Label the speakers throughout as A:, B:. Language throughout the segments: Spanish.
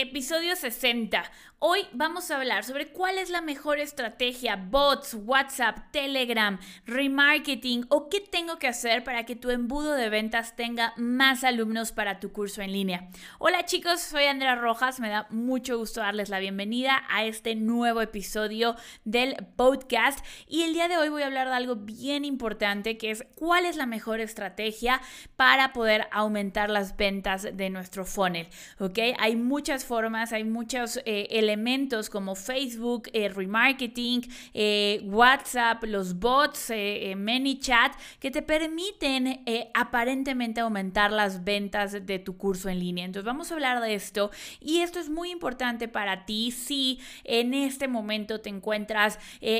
A: episodio 60. Hoy vamos a hablar sobre cuál es la mejor estrategia, bots, WhatsApp, Telegram, remarketing o qué tengo que hacer para que tu embudo de ventas tenga más alumnos para tu curso en línea. Hola chicos, soy Andrea Rojas, me da mucho gusto darles la bienvenida a este nuevo episodio del podcast y el día de hoy voy a hablar de algo bien importante que es cuál es la mejor estrategia para poder aumentar las ventas de nuestro funnel, ¿ok? Hay muchas hay muchos eh, elementos como Facebook, eh, remarketing, eh, WhatsApp, los bots, ManyChat, que te permiten aparentemente aumentar las ventas de tu curso en línea. Entonces vamos a hablar de esto y esto es muy importante para ti si en este momento te encuentras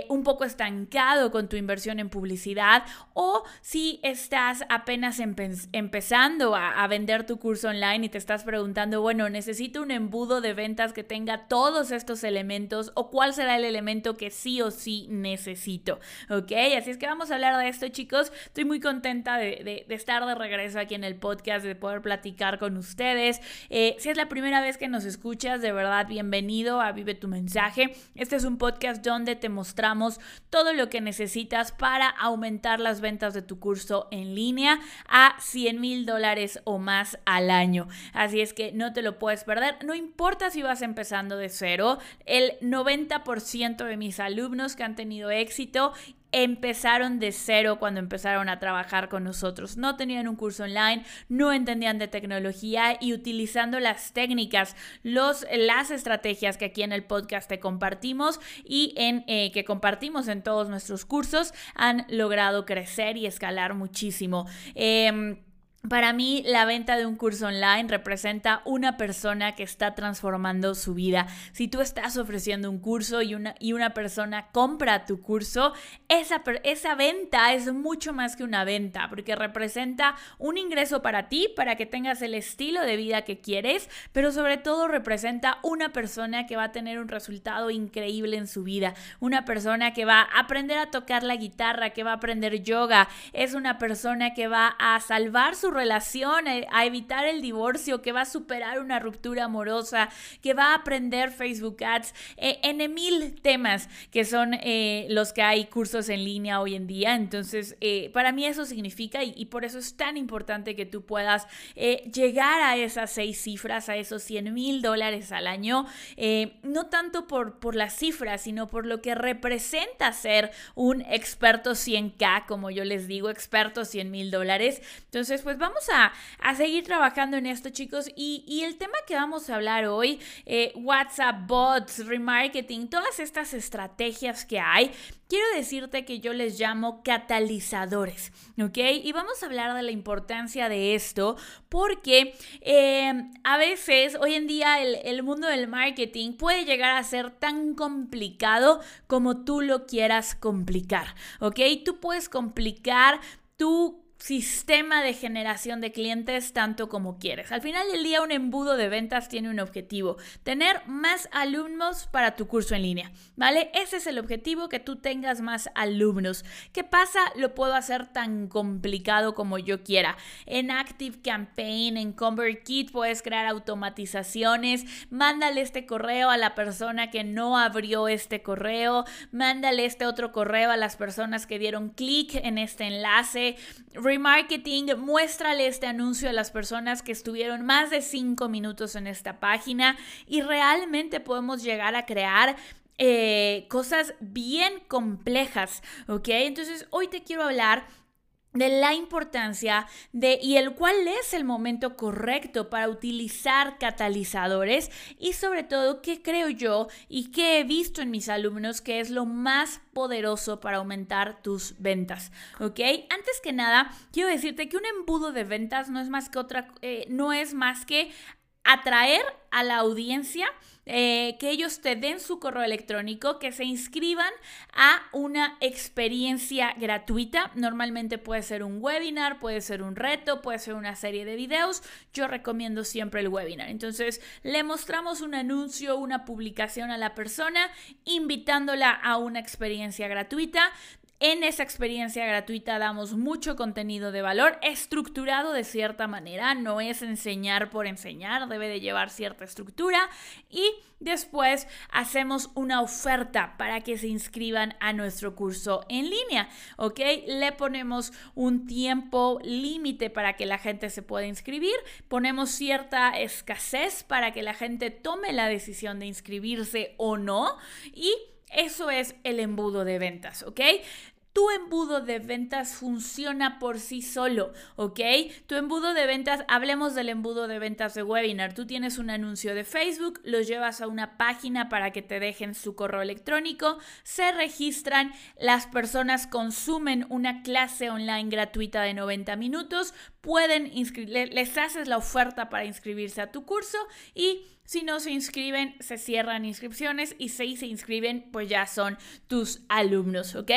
A: un poco estancado con tu inversión en publicidad o si estás apenas empezando a, a vender tu curso online y te estás preguntando, bueno, necesito un embudo de ventas que tenga todo estos elementos o cuál será el elemento que sí o sí necesito. ¿Ok? Así es que vamos a hablar de esto, chicos. Estoy muy contenta de, estar de regreso aquí en el podcast, de poder platicar con ustedes. Eh, si es la primera vez que nos escuchas, de verdad, bienvenido a Vive tu mensaje. Este es un podcast donde te mostramos todo lo que necesitas para aumentar las ventas de tu curso en línea a 100 mil dólares o más al año. Así es que no te lo puedes perder. No importa si vas empezando de cero el 90% de mis alumnos que han tenido éxito empezaron de cero cuando empezaron a trabajar con nosotros. No tenían un curso online, no entendían de tecnología y utilizando las técnicas, los, las estrategias que aquí en el podcast te compartimos y en, eh, que compartimos en todos nuestros cursos, han logrado crecer y escalar muchísimo. Em, para mí, la venta de un curso online representa una persona que está transformando su vida. Si tú estás ofreciendo un curso y una, y una persona compra tu curso, esa, esa venta es mucho más que una venta, porque representa un ingreso para ti, para que tengas el estilo de vida que quieres, pero sobre todo representa una persona que va a tener un resultado increíble en su vida. Una persona que va a aprender a tocar la guitarra, que va a aprender yoga. Es una persona que va a salvar su relación, eh, a evitar el divorcio, que va a superar una ruptura amorosa, que va a aprender Facebook Ads, eh, en mil temas que son eh, los que hay cursos en línea hoy en día. Entonces, para mí eso significa y, por eso es tan importante que tú puedas llegar a esas seis cifras, a esos 100 mil dólares al año, no tanto por, por las cifras, sino por lo que representa ser un experto 100K, como yo les digo, experto 100 mil dólares. Entonces, pues vamos a, seguir trabajando en esto, chicos. Y, el tema que vamos a hablar hoy, eh, WhatsApp, bots, remarketing, todas estas estrategias que hay, quiero decirte que yo les llamo catalizadores, ¿ok? Y vamos a hablar de la importancia de esto porque eh, a veces, hoy en día, el, el mundo del marketing puede llegar a ser tan complicado como tú lo quieras complicar, ¿ok? Tú puedes complicar tu sistema de generación de clientes tanto como quieres. Al final del día un embudo de ventas tiene un objetivo, tener más alumnos para tu curso en línea, ¿vale? Ese es el objetivo, que tú tengas más alumnos. ¿Qué pasa? Lo puedo hacer tan complicado como yo quiera. En Active Campaign, en ConvertKit puedes crear automatizaciones, mándale este correo a la persona que no abrió este correo, mándale este otro correo a las personas que dieron clic en este enlace Remarketing, muéstrale este anuncio a las personas que estuvieron más de cinco minutos en esta página y realmente podemos llegar a crear eh, cosas bien complejas, ¿ok? Entonces hoy te quiero hablar de la importancia de y el cuál es el momento correcto para utilizar catalizadores y sobre todo qué creo yo y qué he visto en mis alumnos que es lo más poderoso para aumentar tus ventas, ¿ok? Antes que nada, quiero decirte que un embudo de ventas no es más que otra, eh, no es más que atraer a la audiencia, eh, que ellos te den su correo electrónico, que se inscriban a una experiencia gratuita. Normalmente puede ser un webinar, puede ser un reto, puede ser una serie de videos. Yo recomiendo siempre el webinar. Entonces, le mostramos un anuncio, una publicación a la persona, invitándola a una experiencia gratuita En esa experiencia gratuita damos mucho contenido de valor estructurado de cierta manera, no es enseñar por enseñar, debe de llevar cierta estructura. Y después hacemos una oferta para que se inscriban a nuestro curso en línea, ¿ok? Le ponemos un tiempo límite para que la gente se pueda inscribir, ponemos cierta escasez para que la gente tome la decisión de inscribirse o no. Y eso es el embudo de ventas, ¿ok? tu embudo de ventas funciona por sí solo, ¿ok? Tu embudo de ventas, hablemos del embudo de ventas de webinar. Tú tienes un anuncio de Facebook, los llevas a una página para que te dejen su correo electrónico, se registran, las personas consumen una clase online gratuita de 90 minutos, pueden les haces la oferta para inscribirse a tu curso y si no se inscriben, se cierran inscripciones y si se inscriben, pues ya son tus alumnos, ¿ok?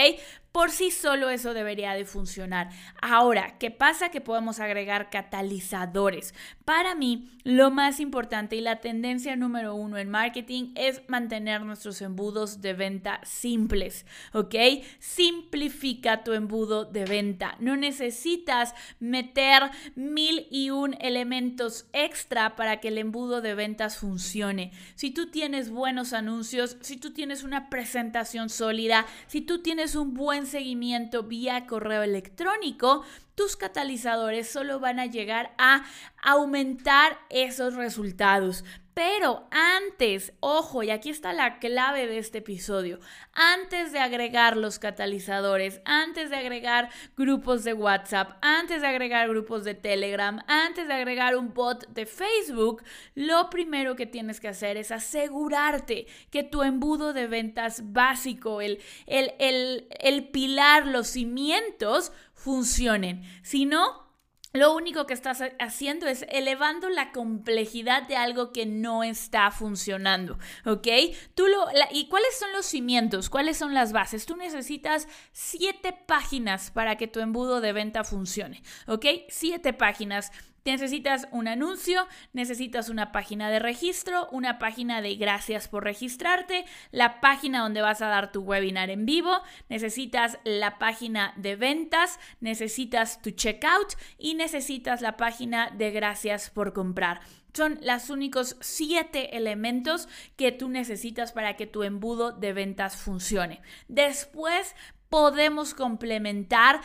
A: Por sí solo eso debería de funcionar. Ahora, ¿qué pasa? Que podemos agregar catalizadores. Para mí, lo más importante y la tendencia número uno en marketing es mantener nuestros embudos de venta simples, ¿ok? Simplifica tu embudo de venta. No necesitas meter mil y un elementos extra para que el embudo de ventas funcione. Si tú tienes buenos anuncios, si tú tienes una presentación sólida, si tú tienes un buen seguimiento vía correo electrónico, tus catalizadores solo van a llegar a aumentar esos resultados. Pero antes, ojo, y aquí está la clave de este episodio, antes de agregar los catalizadores, antes de agregar grupos de WhatsApp, antes de agregar grupos de Telegram, antes de agregar un bot de Facebook, lo primero que tienes que hacer es asegurarte que tu embudo de ventas básico, el, el, el, el pilar, los cimientos, funcionen. Si no, lo único que estás haciendo es elevando la complejidad de algo que no está funcionando, ¿ok? Tú lo, ¿Y cuáles son los cimientos? ¿Cuáles son las bases? Tú necesitas siete páginas para que tu embudo de venta funcione, ¿ok? Siete páginas. Necesitas un anuncio, necesitas una página de registro, una página de gracias por registrarte, la página donde vas a dar tu webinar en vivo, necesitas la página de ventas, necesitas tu checkout y necesitas la página de gracias por comprar. Son los únicos siete elementos que tú necesitas para que tu embudo de ventas funcione. Después podemos complementar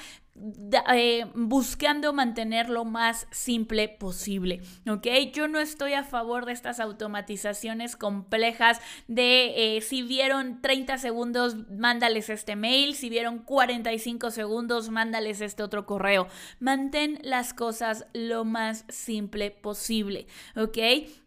A: eh, buscando mantener lo más simple posible, ¿ok? Yo no estoy a favor de estas automatizaciones complejas de eh, si vieron 30 segundos, mándales este mail, si vieron 45 segundos, mándales este otro correo. Mantén las cosas lo más simple posible, ¿ok?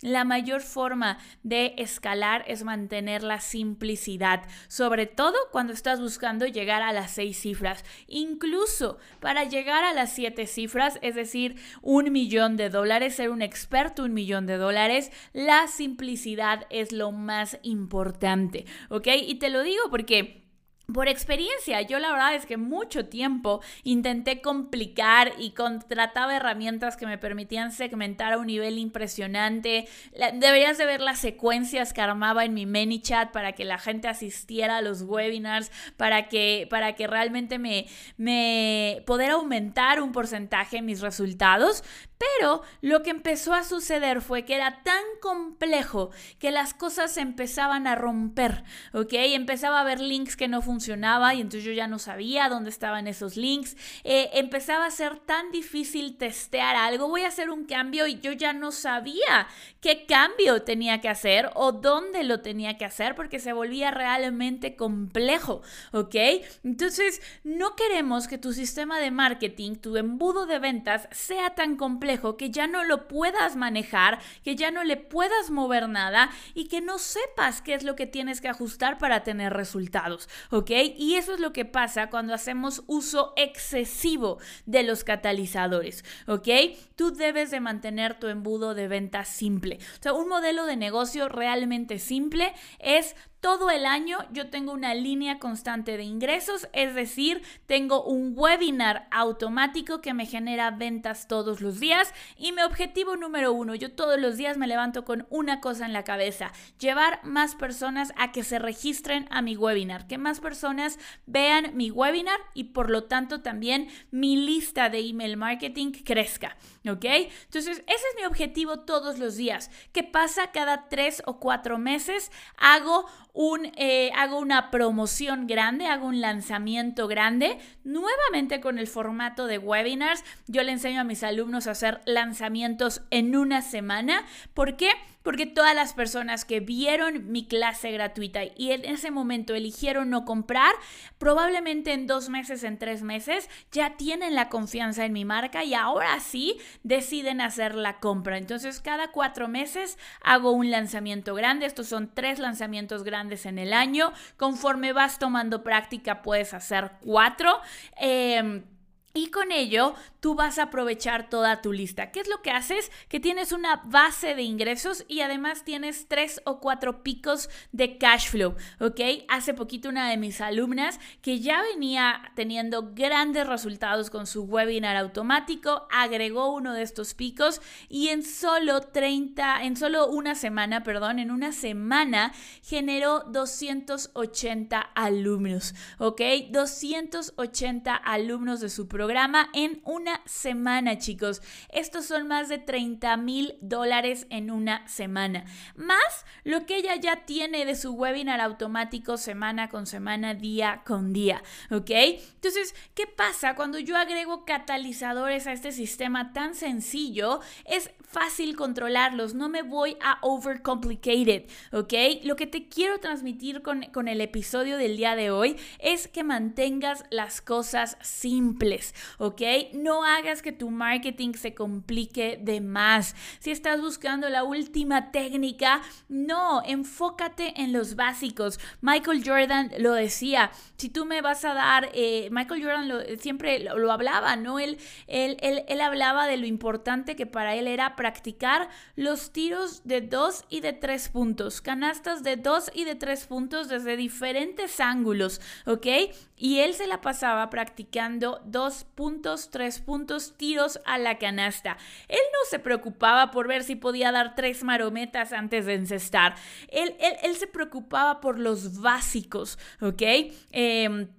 A: La mayor forma de escalar es mantener la simplicidad, sobre todo cuando estás buscando llegar a las seis cifras. Incluso para llegar a las siete cifras, es decir, un millón de dólares, ser un experto un millón de dólares, la simplicidad es lo más importante, ¿ok? Y te lo digo porque por experiencia, yo la verdad es que mucho tiempo intenté complicar y contrataba herramientas que me permitían segmentar a un nivel impresionante. deberías de ver las secuencias que armaba en mi ManyChat para que la gente asistiera a los webinars, para que, para que realmente me, me poder aumentar un porcentaje en mis resultados. Pero lo que empezó a suceder fue que era tan complejo que las cosas empezaban a romper, ¿ok? Empezaba a haber links que no funcionaban y entonces yo ya no sabía dónde estaban esos links. Eh, empezaba a ser tan difícil testear algo. Voy a hacer un cambio y yo ya no sabía qué cambio tenía que hacer o dónde lo tenía que hacer porque se volvía realmente complejo, ¿ok? Entonces, no queremos que tu sistema de marketing, tu embudo de ventas sea tan complejo que ya no lo puedas manejar, que ya no le puedas mover nada y que no sepas qué es lo que tienes que ajustar para tener resultados, ¿ok? Y eso es lo que pasa cuando hacemos uso excesivo de los catalizadores, ¿ok? Tú debes de mantener tu embudo de venta simple. O sea, un modelo de negocio realmente simple es todo el año yo tengo una línea constante de ingresos, es decir, tengo un webinar automático que me genera ventas todos los días y mi objetivo número uno, yo todos los días me levanto con una cosa en la cabeza, llevar más personas a que se registren a mi webinar, que más personas vean mi webinar y por lo tanto también mi lista de email marketing crezca, ¿ok? Entonces, ese es mi objetivo todos los días. ¿Qué pasa? Cada tres o cuatro meses hago eh, hago una promoción grande, hago un lanzamiento grande, nuevamente con el formato de webinars. Yo le enseño a mis alumnos a hacer lanzamientos en una semana. ¿Por qué? Porque todas las personas que vieron mi clase gratuita y en ese momento eligieron no comprar, probablemente en dos meses, en tres meses, ya tienen la confianza en mi marca y ahora sí deciden hacer la compra. Entonces, cada cuatro meses hago un lanzamiento grande. Estos son tres lanzamientos grandes en el año. Conforme vas tomando práctica, puedes hacer cuatro. Eh, y con ello, tú vas a aprovechar toda tu lista. ¿Qué es lo que haces? Que tienes una base de ingresos y además tienes tres o cuatro picos de cash flow, ¿ok? Hace poquito una de mis alumnas que ya venía teniendo grandes resultados con su webinar automático, agregó uno de estos picos y en solo 30, en solo una semana, perdón, en una semana generó 280 alumnos, ¿ok? 280 alumnos de su programa en una semana, chicos. Estos son más de 30 mil dólares en una semana. Más lo que ella ya tiene de su webinar automático semana con semana, día con día. ¿Ok? Entonces, ¿qué pasa cuando yo agrego catalizadores a este sistema tan sencillo? Es fácil controlarlos. No me voy a overcomplicated. ¿Ok? Lo que te quiero transmitir con, con el episodio del día de hoy es que mantengas las cosas simples. ¿Ok? No hagas que tu marketing se complique de más. Si estás buscando la última técnica, no, enfócate en los básicos. Michael Jordan lo decía, si tú me vas a dar, eh, Michael Jordan siempre lo, hablaba, ¿no? Él, él, él, él hablaba de lo importante que para él era practicar los tiros de dos y de tres puntos, canastas de dos y de tres puntos desde diferentes ángulos, ¿ok? Y él se la pasaba practicando dos puntos, tres puntos, tiros a la canasta. Él no se preocupaba por ver si podía dar tres marometas antes de encestar. Él, él, se preocupaba por los básicos, ¿ok? Em,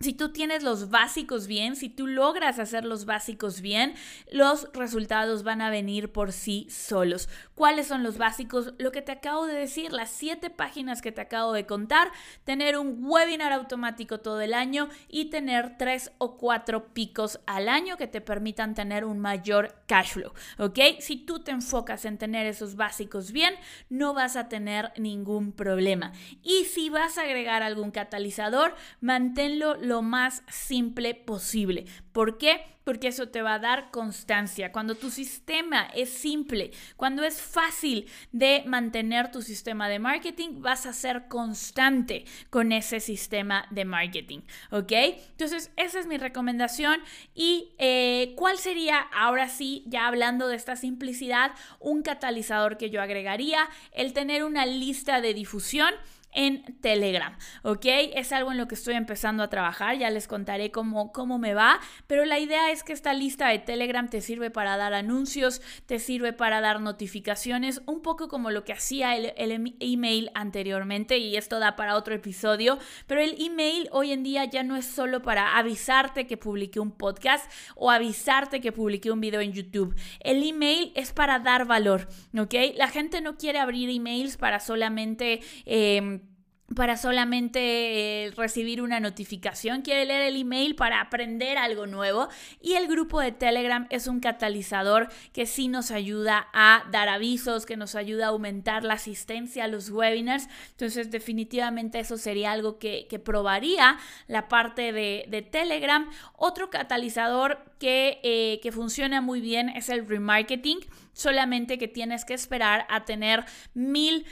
A: si tú tienes los básicos bien, si tú logras hacer los básicos bien, los resultados van a venir por sí solos. ¿Cuáles son los básicos? Lo que te acabo de decir, las siete páginas que te acabo de contar, tener un webinar automático todo el año y tener tres o cuatro picos al año que te permitan tener un mayor cash flow. ¿Ok? Si tú te enfocas en tener esos básicos bien, no vas a tener ningún problema. Y si vas a agregar algún catalizador, manténlo lo más simple posible. ¿Por qué? Porque eso te va a dar constancia. Cuando tu sistema es simple, cuando es fácil de mantener tu sistema de marketing, vas a ser constante con ese sistema de marketing. ¿Ok? Entonces, esa es mi recomendación. ¿Y eh, cuál sería, ahora sí, ya hablando de esta simplicidad, un catalizador que yo agregaría? El tener una lista de difusión en Telegram, ¿ok? Es algo en lo que estoy empezando a trabajar, ya les contaré cómo, cómo me va, pero la idea es que esta lista de Telegram te sirve para dar anuncios, te sirve para dar notificaciones, un poco como lo que hacía el, el email anteriormente, y esto da para otro episodio, pero el email hoy en día ya no es solo para avisarte que publiqué un podcast o avisarte que publiqué un video en YouTube. El email es para dar valor, ¿ok? La gente no quiere abrir emails para solamente... Eh, para solamente eh, recibir una notificación, quiere leer el email para aprender algo nuevo. Y el grupo de Telegram es un catalizador que sí nos ayuda a dar avisos, que nos ayuda a aumentar la asistencia a los webinars, entonces definitivamente eso sería algo que, probaría la parte de, Telegram. Otro catalizador que, eh, que funciona muy bien es el remarketing. Solamente que tienes que esperar a tener mil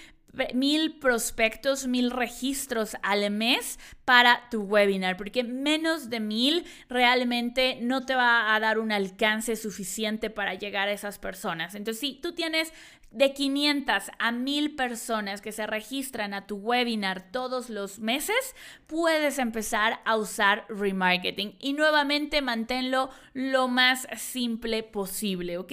A: mil prospectos, mil registros al mes para tu webinar, porque menos de mil realmente no te va a dar un alcance suficiente para llegar a esas personas. Entonces, si tú tienes de 500 a 1000 personas que se registran a tu webinar todos los meses, puedes empezar a usar remarketing. Y nuevamente manténlo lo más simple posible, ¿ok?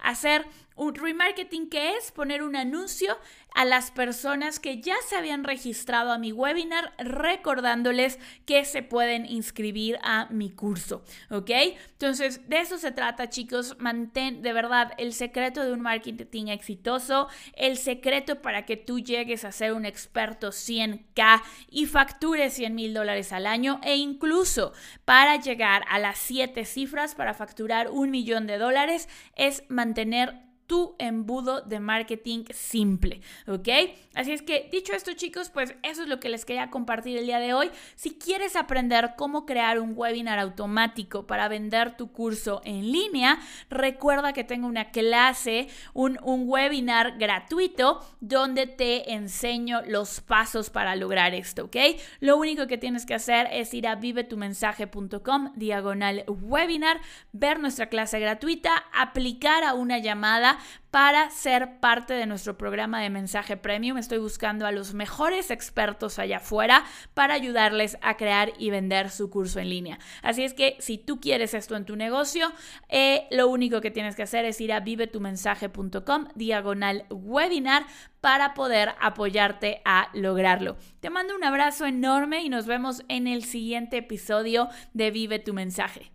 A: Hacer un remarketing que es poner un anuncio a las personas que ya se habían registrado a mi webinar recordándoles que se pueden inscribir a mi curso, ¿ok? Entonces, de eso se trata, chicos. Mantén de verdad el secreto de un marketing exitoso, el secreto para que tú llegues a ser un experto 100K y factures 100 mil dólares al año e incluso para llegar a las 7 cifras para facturar un millón de dólares es mantener tu embudo de marketing simple, ¿ok? Así es que dicho esto chicos, pues eso es lo que les quería compartir el día de hoy. Si quieres aprender cómo crear un webinar automático para vender tu curso en línea, recuerda que tengo una clase, un, un webinar gratuito donde te enseño los pasos para lograr esto, ¿ok? Lo único que tienes que hacer es ir a vivetumensaje.com diagonal webinar, ver nuestra clase gratuita, aplicar a una llamada para ser parte de nuestro programa de mensaje premium. Estoy buscando a los mejores expertos allá afuera para ayudarles a crear y vender su curso en línea. Así es que si tú quieres esto en tu negocio, eh, lo único que tienes que hacer es ir a vivetumensaje.com diagonal webinar para poder apoyarte a lograrlo. Te mando un abrazo enorme y nos vemos en el siguiente episodio de Vive tu mensaje.